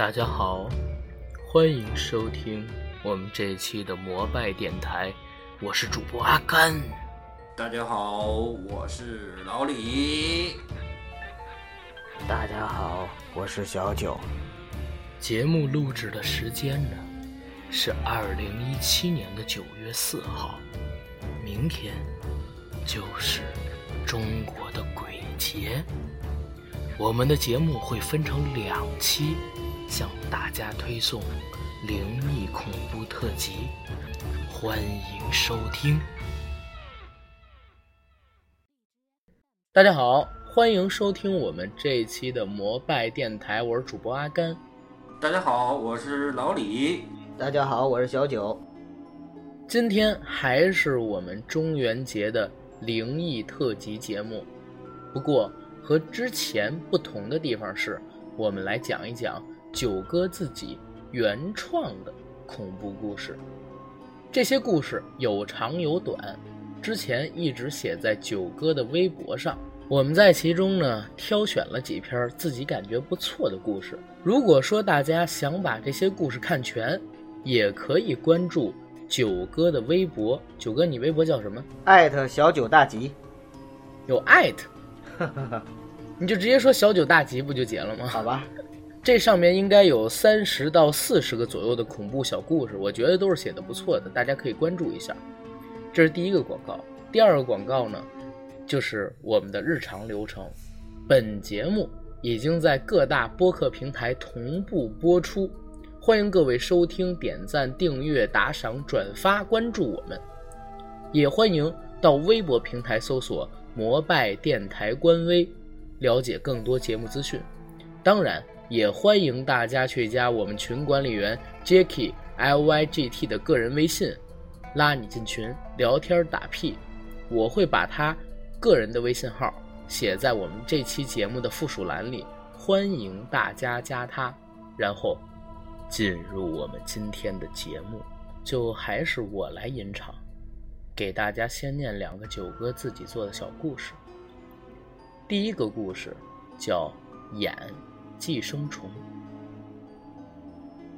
大家好，欢迎收听我们这一期的摩拜电台，我是主播阿甘。大家好，我是老李。大家好，我是小九。节目录制的时间呢是二零一七年的九月四号，明天就是中国的鬼节。我们的节目会分成两期，向大家推送灵异恐怖特辑，欢迎收听。大家好，欢迎收听我们这一期的摩拜电台，我是主播阿甘。大家好，我是老李。大家好，我是小九。今天还是我们中元节的灵异特辑节目，不过和之前不同的地方是，我们来讲一讲九哥自己原创的恐怖故事。这些故事有长有短，之前一直写在九哥的微博上。我们在其中呢挑选了几篇自己感觉不错的故事。如果说大家想把这些故事看全，也可以关注九哥的微博。九哥，你微博叫什么？艾特小九大吉。有艾特，你就直接说小九大吉不就结了吗？好吧，这上面应该有三十到四十个左右的恐怖小故事，我觉得都是写的不错的，大家可以关注一下。这是第一个广告。第二个广告呢？就是我们的日常流程，本节目已经在各大播客平台同步播出，欢迎各位收听、点赞、订阅、打赏、转发、关注我们，也欢迎到微博平台搜索“摩拜电台”官微，了解更多节目资讯。当然，也欢迎大家去加我们群管理员 Jacky L Y G T 的个人微信，拉你进群聊天打屁，我会把他。个人的微信号写在我们这期节目的附属栏里，欢迎大家加他。然后进入我们今天的节目，就还是我来吟唱，给大家先念两个九哥自己做的小故事。第一个故事叫《眼寄生虫》。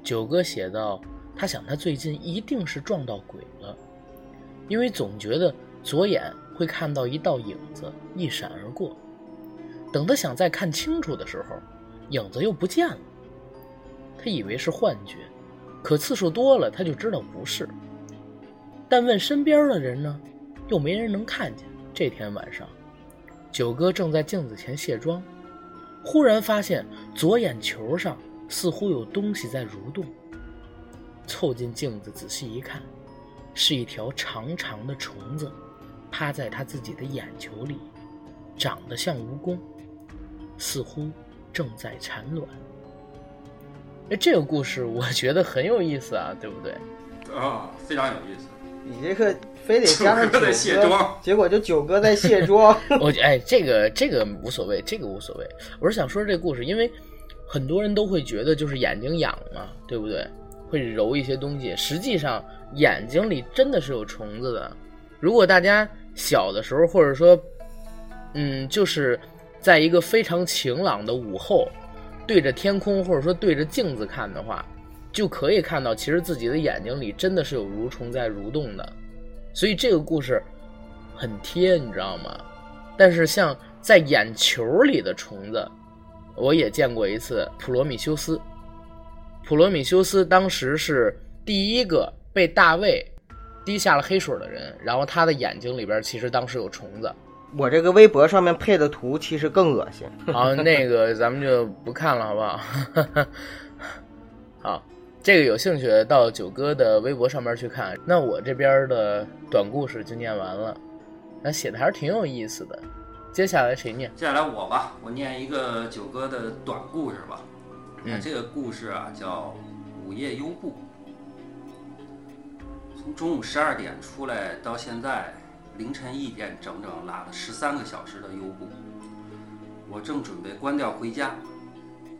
九哥写道：“他想他最近一定是撞到鬼了，因为总觉得左眼。”会看到一道影子一闪而过，等他想再看清楚的时候，影子又不见了。他以为是幻觉，可次数多了，他就知道不是。但问身边的人呢，又没人能看见。这天晚上，九哥正在镜子前卸妆，忽然发现左眼球上似乎有东西在蠕动。凑近镜子仔细一看，是一条长长的虫子。趴在他自己的眼球里，长得像蜈蚣，似乎正在产卵。哎，这个故事我觉得很有意思啊，对不对？啊，非常有意思。你这个非得加上九哥在卸妆，结果就九哥在卸妆。我哎，这个这个无所谓，这个无所谓。我是想说这故事，因为很多人都会觉得就是眼睛痒嘛，对不对？会揉一些东西，实际上眼睛里真的是有虫子的。如果大家。小的时候，或者说，嗯，就是在一个非常晴朗的午后，对着天空，或者说对着镜子看的话，就可以看到，其实自己的眼睛里真的是有蠕虫在蠕动的。所以这个故事很贴，你知道吗？但是像在眼球里的虫子，我也见过一次。普罗米修斯，普罗米修斯当时是第一个被大卫。滴下了黑水的人，然后他的眼睛里边其实当时有虫子。我这个微博上面配的图其实更恶心。好，那个咱们就不看了，好不好？好，这个有兴趣到九哥的微博上面去看。那我这边的短故事就念完了，那写的还是挺有意思的。接下来谁念？接下来我吧，我念一个九哥的短故事吧。嗯，这个故事啊叫《午夜优步》。从中午十二点出来到现在凌晨一点，整整拉了十三个小时的优步。我正准备关掉回家，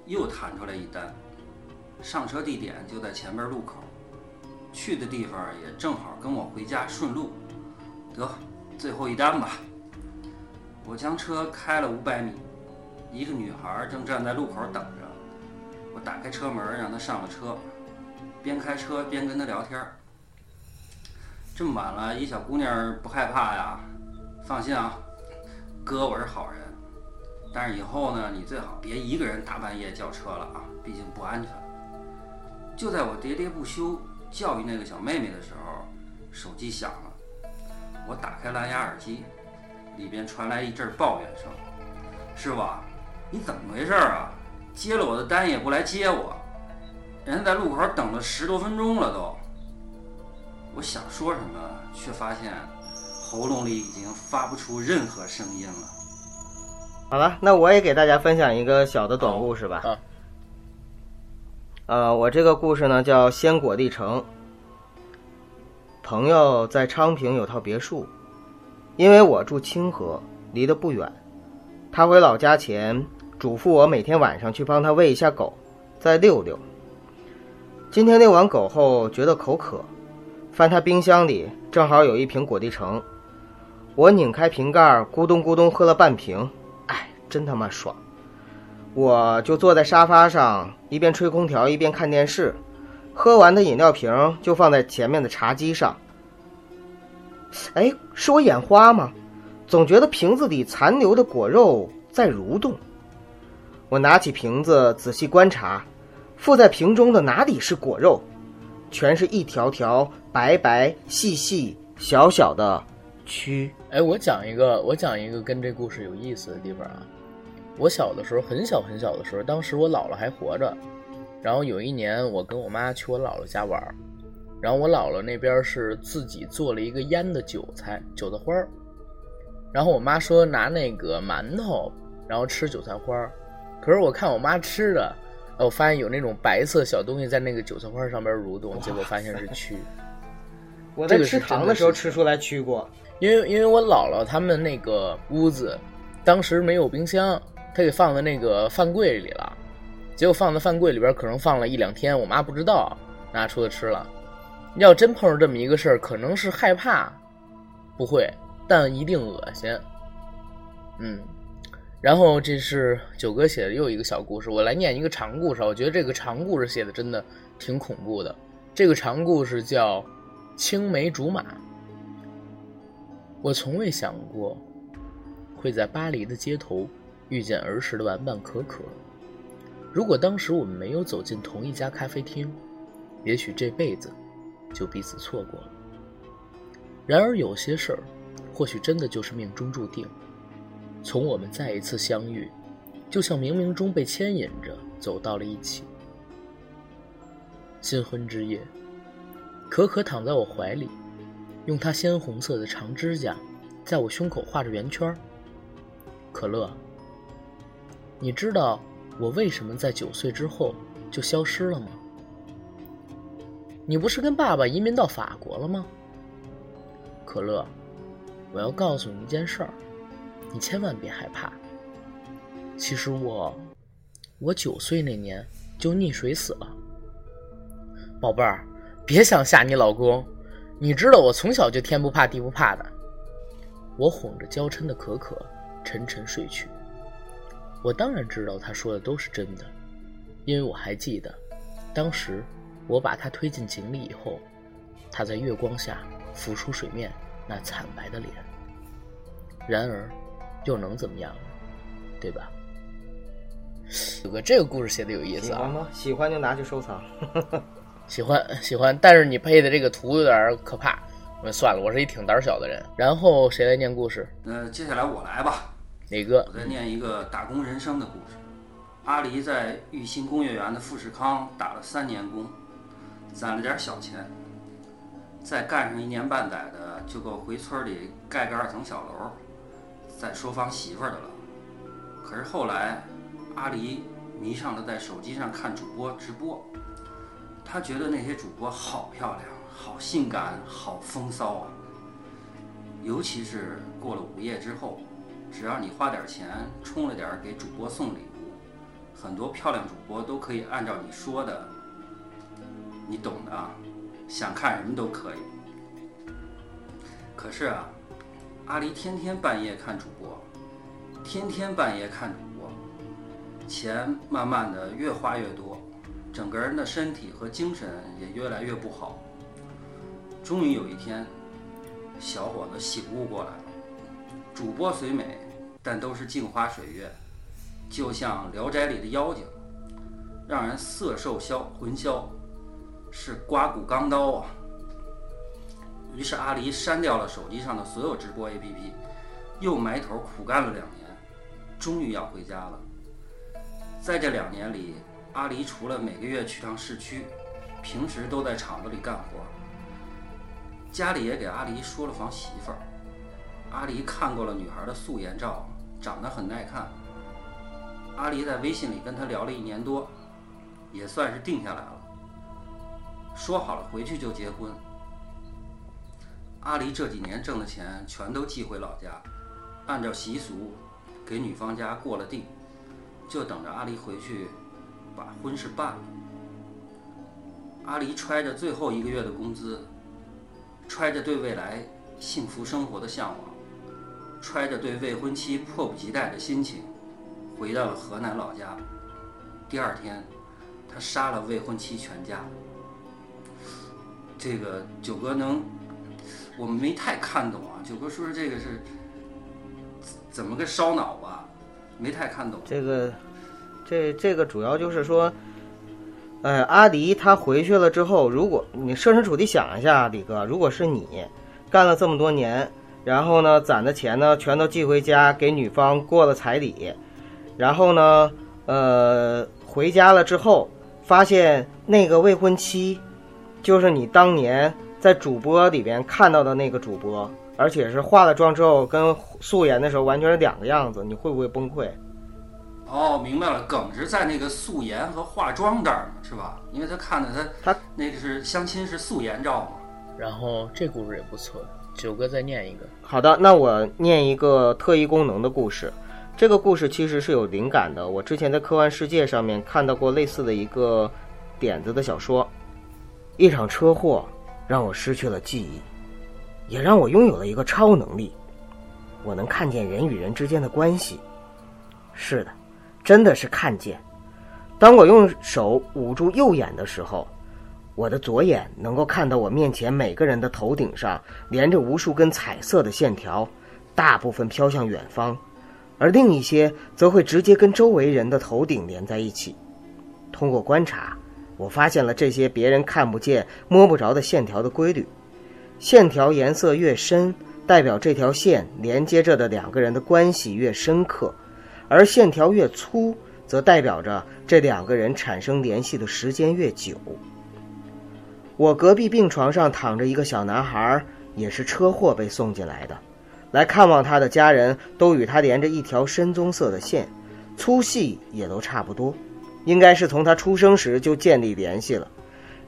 又弹出来一单，上车地点就在前边路口，去的地方也正好跟我回家顺路。得，最后一单吧。我将车开了五百米，一个女孩正站在路口等着，我打开车门让她上了车，边开车边跟她聊天。这么晚了，一小姑娘不害怕呀？放心啊，哥我是好人。但是以后呢，你最好别一个人大半夜叫车了啊，毕竟不安全。就在我喋喋不休教育那个小妹妹的时候，手机响了。我打开蓝牙耳机，里边传来一阵抱怨声：“师傅，你怎么回事啊？接了我的单也不来接我，人家在路口等了十多分钟了都。”我想说什么，却发现喉咙里已经发不出任何声音了。好了，那我也给大家分享一个小的短故事吧。啊呃，我这个故事呢叫《鲜果地城》。朋友在昌平有套别墅，因为我住清河，离得不远。他回老家前，嘱咐我每天晚上去帮他喂一下狗，再遛遛。今天遛完狗后，觉得口渴，翻他冰箱里，正好有一瓶果地橙。我拧开瓶盖，咕咚咕咚喝了半瓶，哎，真他妈爽！我就坐在沙发上，一边吹空调一边看电视。喝完的饮料瓶就放在前面的茶几上。哎，是我眼花吗？总觉得瓶子里残留的果肉在蠕动。我拿起瓶子仔细观察，附在瓶中的哪里是果肉？全是一条条白白细细小小的蛆。哎，我讲一个，我讲一个跟这故事有意思的地方啊。我小的时候，很小很小的时候，当时我姥姥还活着。然后有一年，我跟我妈去我姥姥家玩儿，然后我姥姥那边是自己做了一个腌的韭菜，韭菜花儿。然后我妈说拿那个馒头，然后吃韭菜花儿。可是我看我妈吃的，我发现有那种白色小东西在那个韭菜花上边蠕动，结果发现是蛆。我在吃糖的时候吃出来蛆过。因为因为我姥姥他们那个屋子，当时没有冰箱，他给放在那个饭柜里了，结果放在饭柜里边可能放了一两天，我妈不知道，拿出来吃了。要真碰上这么一个事儿，可能是害怕，不会，但一定恶心。嗯，然后这是九哥写的又一个小故事，我来念一个长故事。我觉得这个长故事写的真的挺恐怖的。这个长故事叫《青梅竹马》。我从未想过会在巴黎的街头遇见儿时的玩伴可可。如果当时我们没有走进同一家咖啡厅，也许这辈子就彼此错过了。然而有些事儿，或许真的就是命中注定。从我们再一次相遇，就像冥冥中被牵引着走到了一起。新婚之夜，可可躺在我怀里，用她鲜红色的长指甲在我胸口画着圆圈。可乐，你知道我为什么在九岁之后就消失了吗？你不是跟爸爸移民到法国了吗？可乐，我要告诉你一件事儿，你千万别害怕。其实我，我九岁那年就溺水死了。宝贝儿，别想吓你老公，你知道我从小就天不怕地不怕的。我哄着娇嗔的可可，沉沉睡去。我当然知道他说的都是真的，因为我还记得，当时我把他推进井里以后，他在月光下浮出水面那惨白的脸。然而，又能怎么样呢？对吧？有个这个故事写的有意思啊，喜欢吗？喜欢就拿去收藏。喜欢喜欢，但是你配的这个图有点可怕。我说算了，我是一挺胆小的人。然后谁来念故事？那接下来我来吧，哪个我？再念一个打工人生的故事。阿离在玉兴工业园的富士康打了三年工，攒了点小钱，再干上一年半载的，就够回村里盖个二层小楼，再收房媳妇的了。可是后来，阿离迷上了在手机上看主播直播，他觉得那些主播好漂亮，好性感，好风骚啊。尤其是过了午夜之后，只要你花点钱充了点给主播送礼物，很多漂亮主播都可以按照你说的，你懂的啊，想看什么都可以。可是啊，阿离天天半夜看主播，天天半夜看主播，钱慢慢的越花越多，整个人的身体和精神也越来越不好。终于有一天，小伙子醒悟过来了：主播虽美，但都是镜花水月，就像《聊斋》里的妖精，让人色受消魂消，是刮骨钢刀啊！于是阿离删掉了手机上的所有直播 APP，又埋头苦干了两年，终于要回家了。在这两年里，阿离除了每个月去趟市区，平时都在厂子里干活。家里也给阿离说了房媳妇儿。阿离看过了女孩的素颜照，长得很耐看。阿离在微信里跟她聊了一年多，也算是定下来了。说好了回去就结婚。阿离这几年挣的钱全都寄回老家，按照习俗给女方家过了定，就等着阿离回去把婚事办了。阿离揣着最后一个月的工资，揣着对未来幸福生活的向往，揣着对未婚妻迫不及待的心情，回到了河南老家。第二天，他杀了未婚妻全家。这个九哥能。我们没太看懂啊，九哥说说这个是怎么个烧脑吧？没太看懂。这个，这这个主要就是说，呃，阿迪他回去了之后，如果你设身处地想一下，李哥，如果是你干了这么多年，然后呢攒的钱呢全都寄回家给女方过了彩礼，然后呢，呃，回家了之后发现那个未婚妻就是你当年。在主播里边看到的那个主播，而且是化了妆之后跟素颜的时候完全是两个样子，你会不会崩溃？哦，明白了，梗是在那个素颜和化妆这儿，是吧？因为他看的他他那个是相亲是素颜照嘛。然后这故事也不错，九哥再念一个。好的，那我念一个特异功能的故事。这个故事其实是有灵感的，我之前在科幻世界上面看到过类似的一个点子的小说，一场车祸。让我失去了记忆，也让我拥有了一个超能力，我能看见人与人之间的关系。是的，真的是看见。当我用手捂住右眼的时候，我的左眼能够看到我面前每个人的头顶上连着无数根彩色的线条，大部分飘向远方，而另一些则会直接跟周围人的头顶连在一起。通过观察。我发现了这些别人看不见、摸不着的线条的规律。线条颜色越深，代表这条线连接着的两个人的关系越深刻；而线条越粗，则代表着这两个人产生联系的时间越久。我隔壁病床上躺着一个小男孩，也是车祸被送进来的。来看望他的家人都与他连着一条深棕色的线，粗细也都差不多。应该是从他出生时就建立联系了，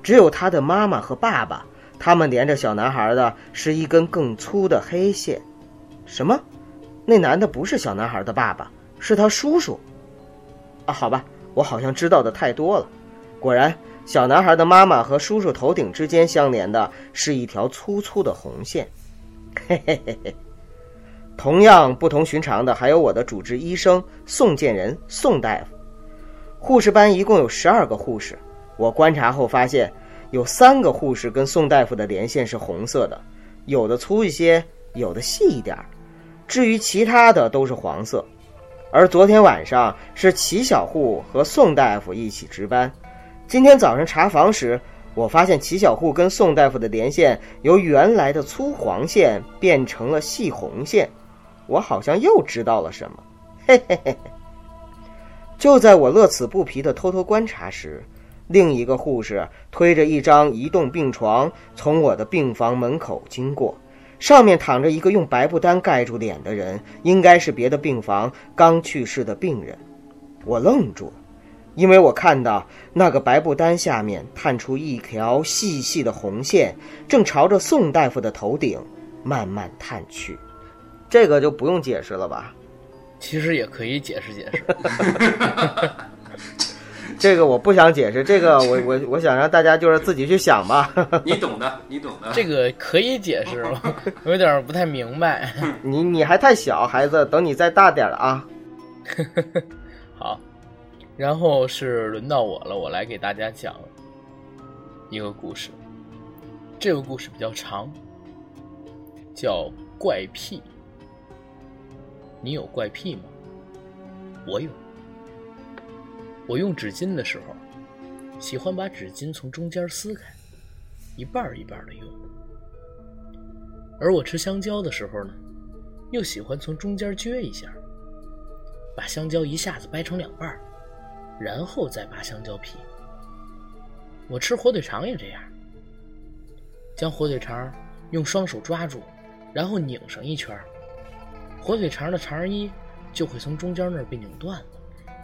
只有他的妈妈和爸爸，他们连着小男孩的是一根更粗的黑线。什么？那男的不是小男孩的爸爸，是他叔叔。啊，好吧，我好像知道的太多了。果然，小男孩的妈妈和叔叔头顶之间相连的是一条粗粗的红线。嘿嘿嘿嘿。同样不同寻常的还有我的主治医生宋建仁宋大夫。护士班一共有十二个护士，我观察后发现，有三个护士跟宋大夫的连线是红色的，有的粗一些，有的细一点儿，至于其他的都是黄色。而昨天晚上是齐小护和宋大夫一起值班，今天早上查房时，我发现齐小护跟宋大夫的连线由原来的粗黄线变成了细红线，我好像又知道了什么，嘿嘿嘿嘿。就在我乐此不疲地偷偷观察时，另一个护士推着一张移动病床从我的病房门口经过，上面躺着一个用白布单盖住脸的人，应该是别的病房刚去世的病人。我愣住了，因为我看到那个白布单下面探出一条细细的红线，正朝着宋大夫的头顶慢慢探去。这个就不用解释了吧？其实也可以解释解释，这个我不想解释，这个我我我想让大家就是自己去想吧。你懂的，你懂的。这个可以解释吗？我有点不太明白。你你还太小，孩子，等你再大点了啊。然后是轮到我了，我来给大家讲一个故事。这个故事比较长，叫怪癖。你有怪癖吗？我有。我用纸巾的时候，喜欢把纸巾从中间撕开，一半一半的用；而我吃香蕉的时候呢，又喜欢从中间撅一下，把香蕉一下子掰成两半儿，然后再扒香蕉皮。我吃火腿肠也这样，将火腿肠用双手抓住，然后拧上一圈，火腿肠的肠衣就会从中间那儿被拧断了。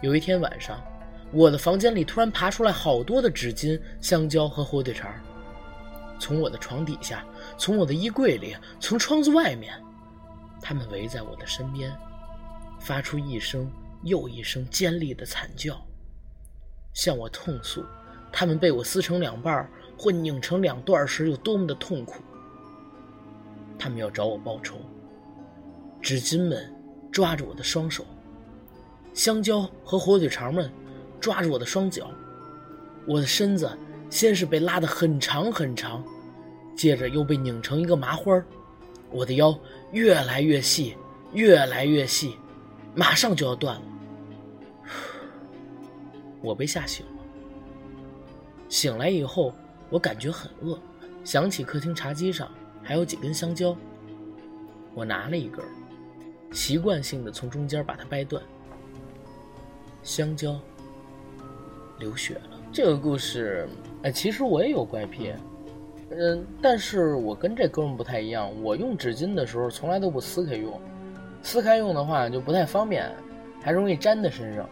有一天晚上。我的房间里突然爬出来好多的纸巾、香蕉和火腿肠，从我的床底下，从我的衣柜里，从窗子外面，他们围在我的身边，发出一声又一声尖利的惨叫，向我痛诉他们被我撕成两半或拧成两段时有多么的痛苦。他们要找我报仇。纸巾们抓着我的双手，香蕉和火腿肠们。抓住我的双脚，我的身子先是被拉得很长很长，接着又被拧成一个麻花我的腰越来越细，越来越细，马上就要断了。我被吓醒了。醒来以后，我感觉很饿，想起客厅茶几上还有几根香蕉，我拿了一根，习惯性的从中间把它掰断。香蕉。流血了。这个故事，哎，其实我也有怪癖，嗯，但是我跟这哥们不太一样。我用纸巾的时候从来都不撕开用，撕开用的话就不太方便，还容易粘在身上。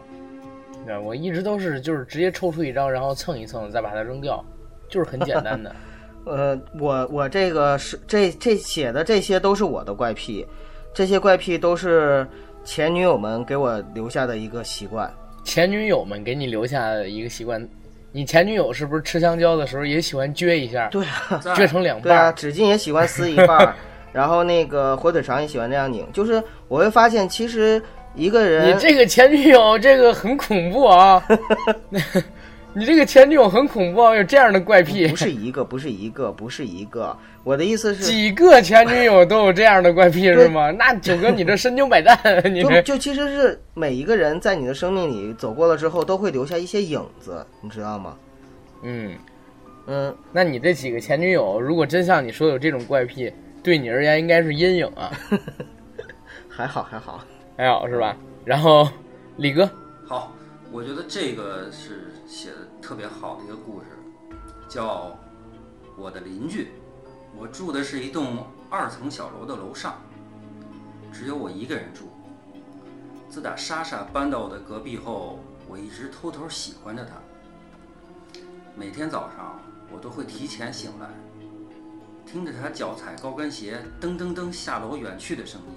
对，我一直都是就是直接抽出一张，然后蹭一蹭，再把它扔掉，就是很简单的。呃，我我这个是这这写的这些都是我的怪癖，这些怪癖都是前女友们给我留下的一个习惯。前女友们给你留下一个习惯，你前女友是不是吃香蕉的时候也喜欢撅一下？对啊，撅成两半。对啊，纸巾也喜欢撕一半，然后那个火腿肠也喜欢这样拧。就是我会发现，其实一个人，你这个前女友这个很恐怖啊。你这个前女友很恐怖啊，有这样的怪癖。不是一个，不是一个，不是一个。我的意思是，几个前女友都有这样的怪癖是吗？那九哥，你这身经百战，你就就其实是每一个人在你的生命里走过了之后，都会留下一些影子，你知道吗？嗯嗯，那你这几个前女友，如果真像你说有这种怪癖，对你而言应该是阴影啊。还好还好还好是吧？然后李哥，好，我觉得这个是。写的特别好的一个故事，叫《我的邻居》。我住的是一栋二层小楼的楼上，只有我一个人住。自打莎莎搬到我的隔壁后，我一直偷偷喜欢着她。每天早上，我都会提前醒来，听着她脚踩高跟鞋噔噔噔下楼远去的声音。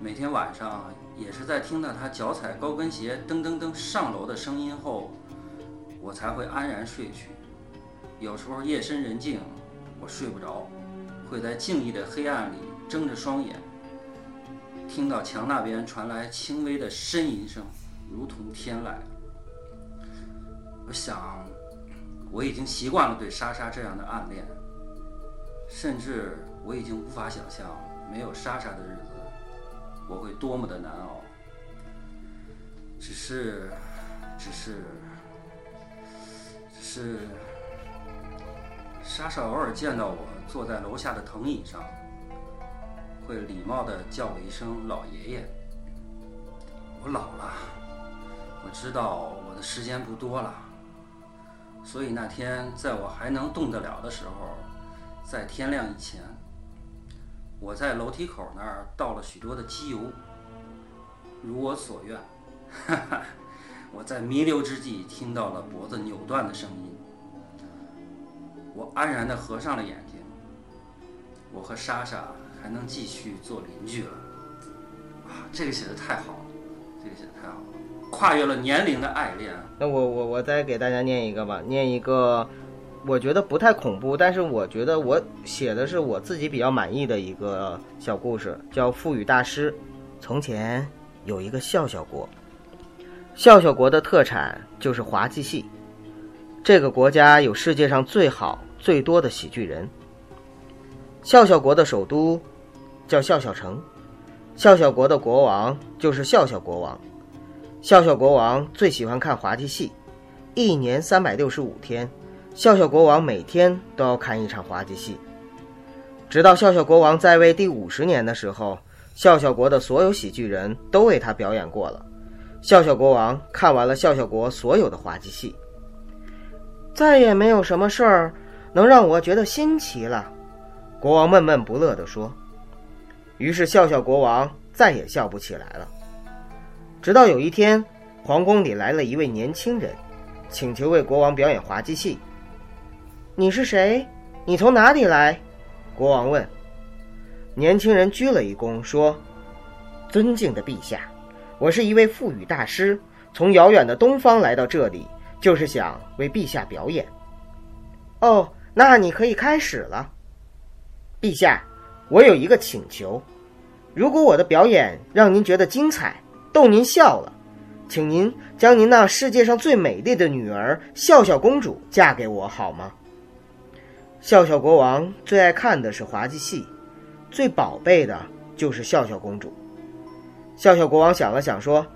每天晚上。也是在听到他脚踩高跟鞋噔噔噔上楼的声音后，我才会安然睡去。有时候夜深人静，我睡不着，会在静谧的黑暗里睁着双眼，听到墙那边传来轻微的呻吟声，如同天籁。我想，我已经习惯了对莎莎这样的暗恋，甚至我已经无法想象没有莎莎的日子。我会多么的难熬，只是，只是，只是，莎莎偶尔见到我坐在楼下的藤椅上，会礼貌的叫我一声老爷爷。我老了，我知道我的时间不多了，所以那天在我还能动得了的时候，在天亮以前。我在楼梯口那儿倒了许多的机油，如我所愿。哈哈，我在弥留之际听到了脖子扭断的声音。我安然地合上了眼睛。我和莎莎还能继续做邻居了。啊，这个写的太好了，这个写的太好了，跨越了年龄的爱恋。那我我我再给大家念一个吧，念一个。我觉得不太恐怖，但是我觉得我写的是我自己比较满意的一个小故事，叫《赋予大师》。从前有一个笑笑国，笑笑国的特产就是滑稽戏。这个国家有世界上最好、最多的喜剧人。笑笑国的首都叫笑笑城，笑笑国的国王就是笑笑国王。笑笑国王最喜欢看滑稽戏，一年三百六十五天，笑笑国王每天都要看一场滑稽戏。直到笑笑国王在位第五十年的时候，笑笑国的所有喜剧人都为他表演过了。笑笑国王看完了笑笑国所有的滑稽戏，再也没有什么事儿能让我觉得新奇了。国王闷闷不乐地说。于是笑笑国王再也笑不起来了。直到有一天，皇宫里来了一位年轻人，请求为国王表演滑稽戏。你是谁？你从哪里来？国王问。年轻人鞠了一躬，说：“尊敬的陛下，我是一位腹语大师，从遥远的东方来到这里，就是想为陛下表演。”哦，那你可以开始了。陛下，我有一个请求，如果我的表演让您觉得精彩，逗您笑了，请您将您那世界上最美丽的女儿笑笑公主嫁给我好吗？笑笑国王最爱看的是滑稽戏，最宝贝的就是笑笑公主。笑笑国王想了想说：“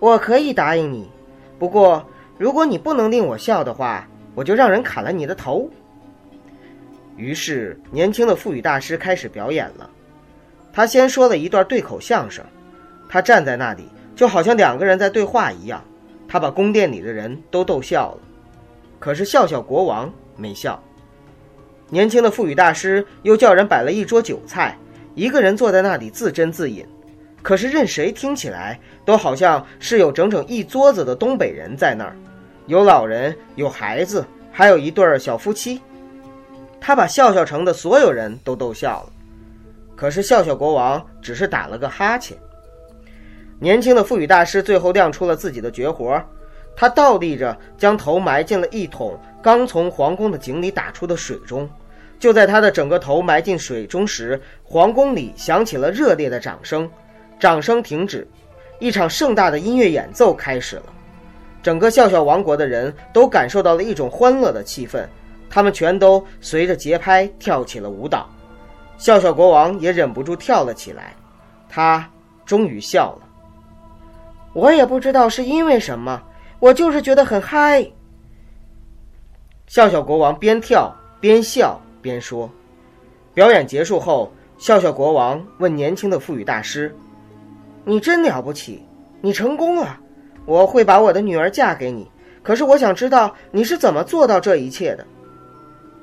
我可以答应你，不过如果你不能令我笑的话，我就让人砍了你的头。”于是，年轻的腹语大师开始表演了。他先说了一段对口相声，他站在那里，就好像两个人在对话一样。他把宫殿里的人都逗笑了，可是笑笑国王没笑。年轻的腹语大师又叫人摆了一桌酒菜，一个人坐在那里自斟自饮，可是任谁听起来都好像是有整整一桌子的东北人在那儿，有老人，有孩子，还有一对儿小夫妻。他把笑笑城的所有人都逗笑了，可是笑笑国王只是打了个哈欠。年轻的腹语大师最后亮出了自己的绝活，他倒立着将头埋进了一桶刚从皇宫的井里打出的水中。就在他的整个头埋进水中时，皇宫里响起了热烈的掌声，掌声停止，一场盛大的音乐演奏开始了。整个笑笑王国的人都感受到了一种欢乐的气氛。他们全都随着节拍跳起了舞蹈，笑笑国王也忍不住跳了起来。他终于笑了。我也不知道是因为什么，我就是觉得很嗨。笑笑国王边跳边笑边说。表演结束后，笑笑国王问年轻的腹语大师：“你真了不起，你成功了，我会把我的女儿嫁给你。可是我想知道你是怎么做到这一切的。”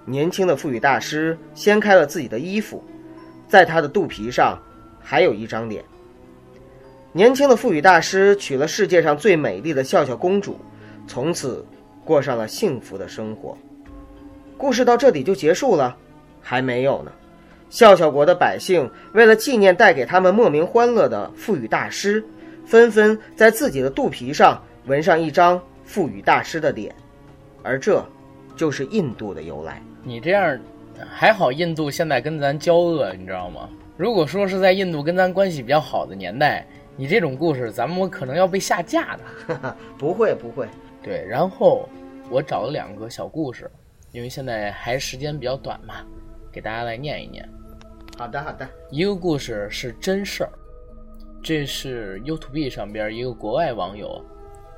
年轻的腹语大师掀开了自己的衣服，在他的肚皮上还有一张脸。年轻的腹语大师娶了世界上最美丽的笑笑公主，从此过上了幸福的生活。故事到这里就结束了，还没有呢。笑笑国的百姓为了纪念带给他们莫名欢乐的赋予大师，纷纷在自己的肚皮上纹上一张赋予大师的脸，而这就是印度的由来。你这样还好，印度现在跟咱交恶，你知道吗？如果说是在印度跟咱关系比较好的年代，你这种故事，咱们可能要被下架的。不会不会，对。然后我找了两个小故事，因为现在还时间比较短嘛，给大家来念一念。好的好的，一个故事是真事儿，这是 YouTube 上边一个国外网友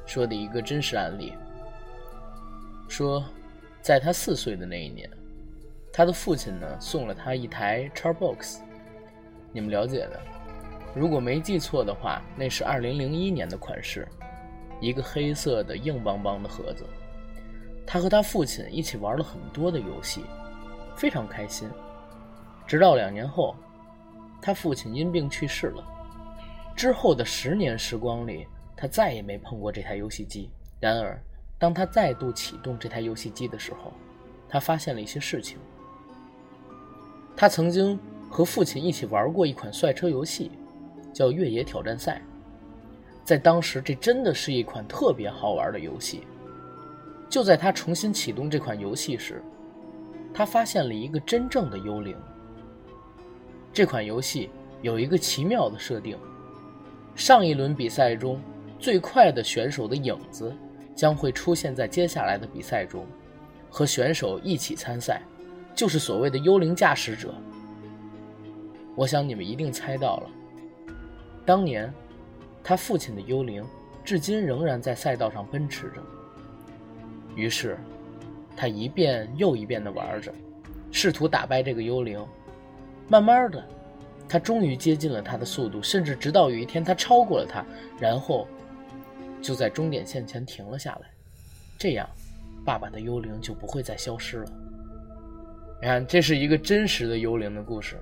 说的一个真实案例，说在他四岁的那一年。他的父亲呢，送了他一台 Xbox，你们了解的。如果没记错的话，那是2001年的款式，一个黑色的硬邦邦的盒子。他和他父亲一起玩了很多的游戏，非常开心。直到两年后，他父亲因病去世了。之后的十年时光里，他再也没碰过这台游戏机。然而，当他再度启动这台游戏机的时候，他发现了一些事情。他曾经和父亲一起玩过一款赛车游戏，叫《越野挑战赛》。在当时，这真的是一款特别好玩的游戏。就在他重新启动这款游戏时，他发现了一个真正的幽灵。这款游戏有一个奇妙的设定：上一轮比赛中，最快的选手的影子将会出现在接下来的比赛中，和选手一起参赛，就是所谓的幽灵驾驶者。我想你们一定猜到了，当年他父亲的幽灵至今仍然在赛道上奔驰着。于是，他一遍又一遍地玩着，试图打败这个幽灵。慢慢的，他终于接近了他的速度，甚至直到有一天他超过了他，然后就在终点线前停了下来。这样，爸爸的幽灵就不会再消失了。你看，这是一个真实的幽灵的故事。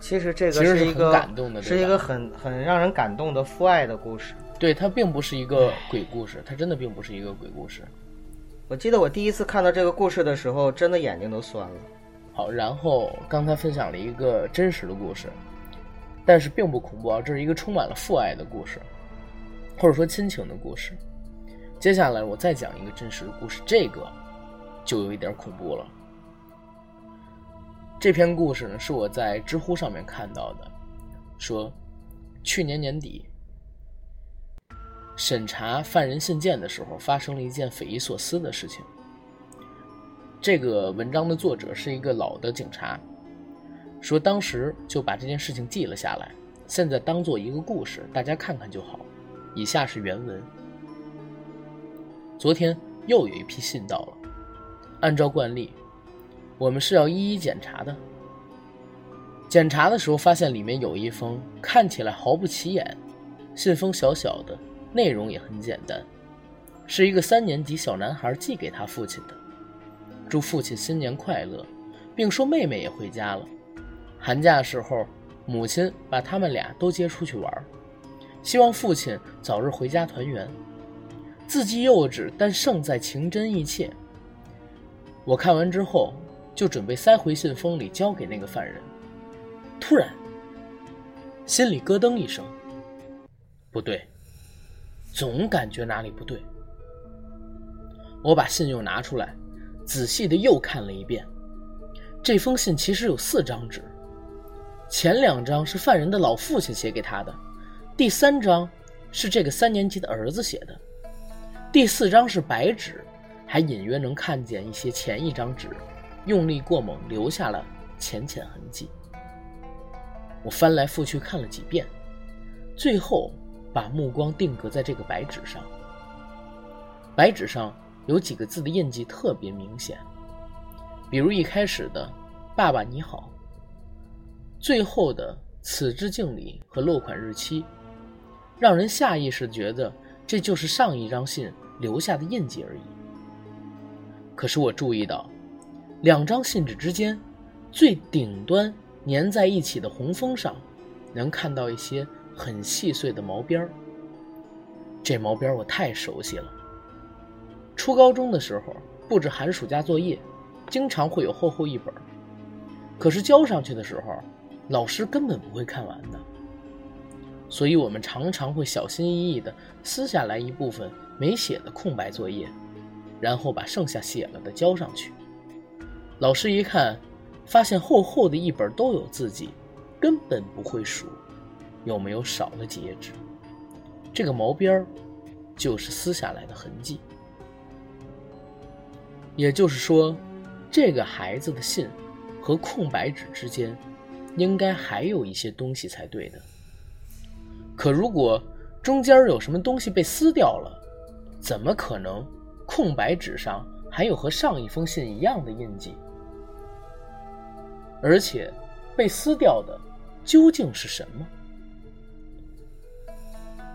其实这个其实是很是一个感动的是一个很很让人感动的父爱的故事。对，它并不是一个鬼故事，它真的并不是一个鬼故事。我记得我第一次看到这个故事的时候，真的眼睛都酸了。好，然后刚才分享了一个真实的故事，但是并不恐怖啊，这是一个充满了父爱的故事，或者说亲情的故事。接下来我再讲一个真实的故事，这个就有一点恐怖了。这篇故事呢是我在知乎上面看到的，说去年年底审查犯人信件的时候，发生了一件匪夷所思的事情。这个文章的作者是一个老的警察，说当时就把这件事情记了下来，现在当做一个故事，大家看看就好。以下是原文：昨天又有一批信到了，按照惯例，我们是要一一检查的。检查的时候发现里面有一封看起来毫不起眼，信封小小的，内容也很简单，是一个三年级小男孩寄给他父亲的。祝父亲新年快乐，并说妹妹也回家了。寒假时候，母亲把他们俩都接出去玩，希望父亲早日回家团圆。字迹幼稚，但胜在情真意切。我看完之后，就准备塞回信封里交给那个犯人。突然，心里咯噔一声，不对，总感觉哪里不对。我把信又拿出来。仔细的又看了一遍，这封信其实有四张纸，前两张是犯人的老父亲写给他的，第三张是这个三年级的儿子写的，第四张是白纸，还隐约能看见一些前一张纸用力过猛留下了浅浅痕迹。我翻来覆去看了几遍，最后把目光定格在这个白纸上，白纸上。有几个字的印记特别明显，比如一开始的“爸爸你好”，最后的“此致敬礼”和落款日期，让人下意识觉得这就是上一张信留下的印记而已。可是我注意到，两张信纸之间最顶端粘在一起的红封上，能看到一些很细碎的毛边儿。这毛边我太熟悉了。初高中的时候布置寒暑假作业，经常会有厚厚一本可是交上去的时候，老师根本不会看完的。所以我们常常会小心翼翼地撕下来一部分没写的空白作业，然后把剩下写了的交上去。老师一看，发现厚厚的一本都有字迹，根本不会数有没有少了几页纸。这个毛边儿，就是撕下来的痕迹。也就是说，这个孩子的信和空白纸之间，应该还有一些东西才对的。可如果中间有什么东西被撕掉了，怎么可能空白纸上还有和上一封信一样的印记？而且，被撕掉的究竟是什么？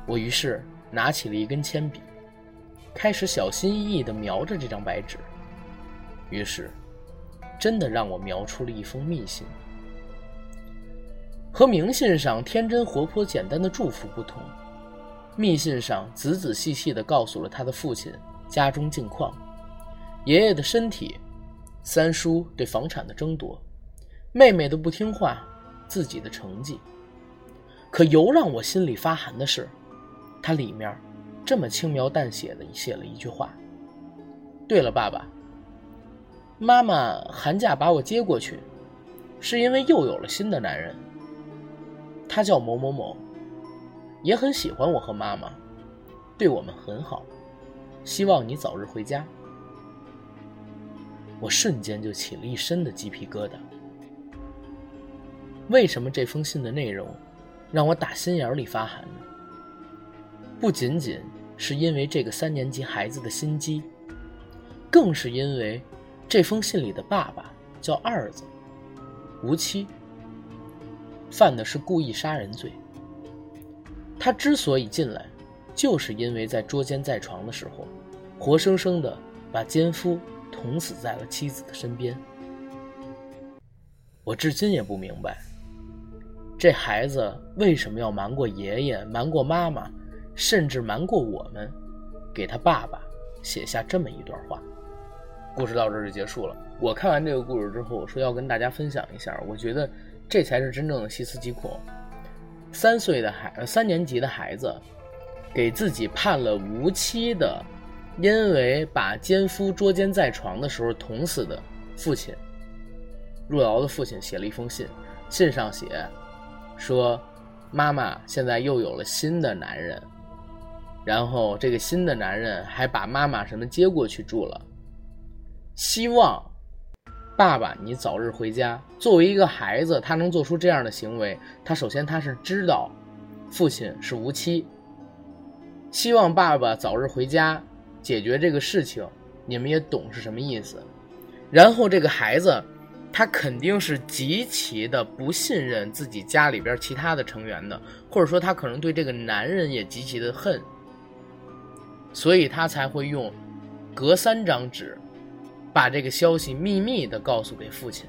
我于是拿起了一根铅笔，开始小心翼翼地描着这张白纸。于是，真的让我描出了一封密信。和明信上天真活泼、简单的祝福不同，密信上仔仔细细地告诉了他的父亲家中近况、爷爷的身体、三叔对房产的争夺、妹妹的不听话、自己的成绩。可尤让我心里发寒的是，他里面这么轻描淡写的写了一句话：“对了，爸爸。”妈妈寒假把我接过去，是因为又有了新的男人。他叫某某某，也很喜欢我和妈妈，对我们很好，希望你早日回家。我瞬间就起了一身的鸡皮疙瘩。为什么这封信的内容让我打心眼里发寒呢？不仅仅是因为这个三年级孩子的心机，更是因为这封信里的爸爸叫二子，无期，犯的是故意杀人罪。他之所以进来，就是因为在捉奸在床的时候，活生生的把奸夫捅死在了妻子的身边。我至今也不明白，这孩子为什么要瞒过爷爷、瞒过妈妈，甚至瞒过我们，给他爸爸写下这么一段话。故事到这就结束了。我看完这个故事之后，我说要跟大家分享一下，我觉得这才是真正的细思极恐。三岁的孩，三年级的孩子，给自己判了无期的，因为把奸夫捉奸在床的时候捅死的父亲，若瑶的父亲写了一封信，信上写说，妈妈现在又有了新的男人，然后这个新的男人还把妈妈什么接过去住了，希望。爸爸，你早日回家。作为一个孩子，他能做出这样的行为，他首先他是知道父亲是无期，希望爸爸早日回家解决这个事情。你们也懂是什么意思。然后这个孩子，他肯定是极其的不信任自己家里边其他的成员的，或者说他可能对这个男人也极其的恨，所以他才会用隔三张纸。把这个消息秘密的告诉给父亲，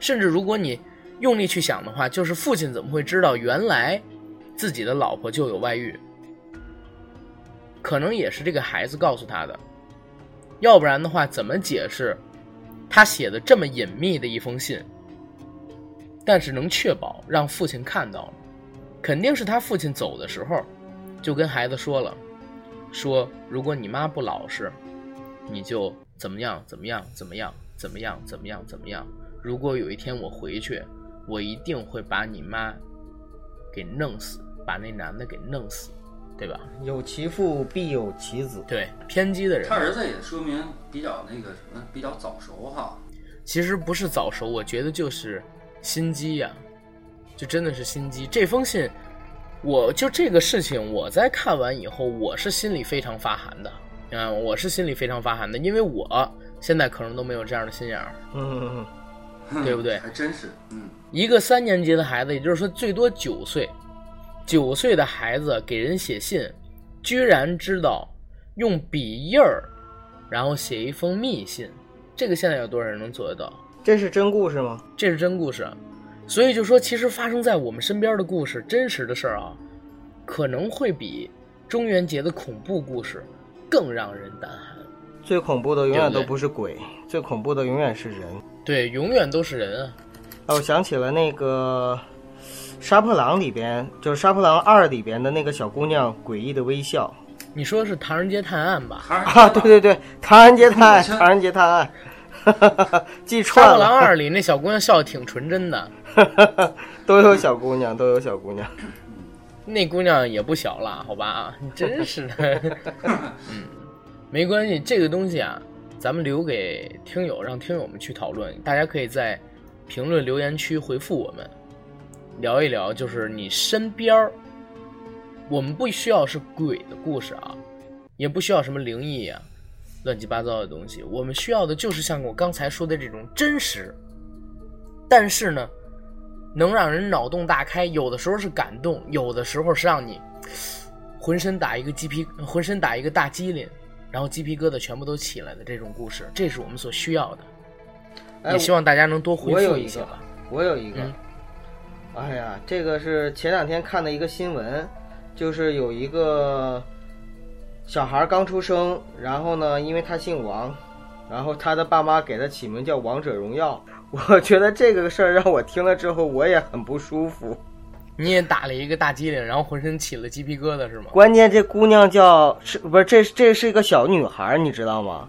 甚至如果你用力去想的话，就是父亲怎么会知道原来自己的老婆就有外遇？可能也是这个孩子告诉他的，要不然的话，怎么解释他写的这么隐秘的一封信？但是能确保让父亲看到了，肯定是他父亲走的时候就跟孩子说了，说如果你妈不老实。你就怎么样怎么样怎么样怎么样怎么样怎么样？如果有一天我回去，我一定会把你妈给弄死，把那男的给弄死，对吧？有其父必有其子。对，偏激的人。他儿子也说明比较那个什么，比较早熟哈。其实不是早熟，我觉得就是心机呀，就真的是心机。这封信，我就这个事情，我在看完以后，我是心里非常发寒的。啊，我是心里非常发寒的，因为我现在可能都没有这样的心眼儿，嗯，对不对？还真是，嗯，一个三年级的孩子，也就是说最多九岁，九岁的孩子给人写信，居然知道用笔印儿，然后写一封密信，这个现在有多少人能做得到？这是真故事吗？这是真故事，所以就说，其实发生在我们身边的故事，真实的事儿啊，可能会比中元节的恐怖故事。更让人胆寒。最恐怖的永远都不是鬼，最恐怖的永远是人。对，永远都是人啊！哦，我想起了那个《杀破狼》里边，就是《杀破狼二》里边的那个小姑娘诡异的微笑。你说的是《唐人街探案》吧？啊，对对对，《唐人街探案》，《唐人街探案》，记串了。《杀破狼二》里那小姑娘笑的挺纯真的。都有小姑娘，都有小姑娘。那姑娘也不小了，好吧？你真是的，嗯，没关系，这个东西啊，咱们留给听友，让听友们去讨论。大家可以在评论留言区回复我们，聊一聊，就是你身边儿，我们不需要是鬼的故事啊，也不需要什么灵异呀、乱七八糟的东西，我们需要的就是像我刚才说的这种真实，但是呢。能让人脑洞大开，有的时候是感动，有的时候是让你浑身打一个鸡皮，浑身打一个大激灵，然后鸡皮疙瘩全部都起来的这种故事，这是我们所需要的。也希望大家能多回复一些吧。我有一个，哎呀，这个是前两天看的一个新闻，就是有一个小孩刚出生，然后呢，因为他姓王，然后他的爸妈给他起名叫王者荣耀。我觉得这个事儿让我听了之后，我也很不舒服。你也打了一个大激灵，然后浑身起了鸡皮疙瘩是吗？关键这姑娘叫是不是这这是一个小女孩，你知道吗？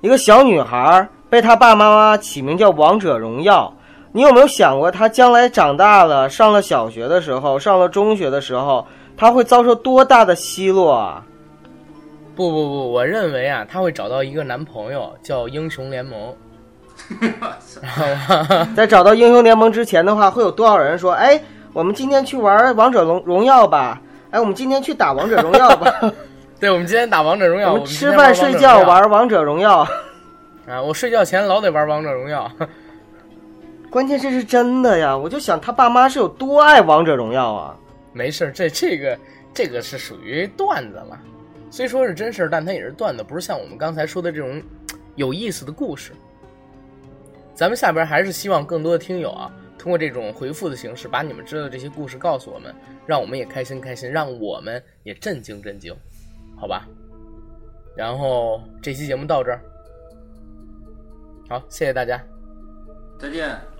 一个小女孩被她爸爸妈妈起名叫王者荣耀。你有没有想过，她将来长大了，上了小学的时候，上了中学的时候，她会遭受多大的奚落啊！不不不，我认为啊，他会找到一个男朋友叫英雄联盟。在找到英雄联盟之前的话，会有多少人说：“哎，我们今天去玩王者荣荣耀吧？哎，我们今天去打王者荣耀吧？对，我们今天打王者荣耀。我们吃饭睡觉玩王者荣耀。啊，我睡觉前老得玩王者荣耀。关键这是真的呀！我就想他爸妈是有多爱王者荣耀啊！没事，这这个这个是属于段子了，虽说是真事但它也是段子，不是像我们刚才说的这种有意思的故事。咱们下边还是希望更多的听友啊，通过这种回复的形式，把你们知道的这些故事告诉我们，让我们也开心开心，让我们也震惊震惊，好吧？然后这期节目到这儿，好，谢谢大家，再见。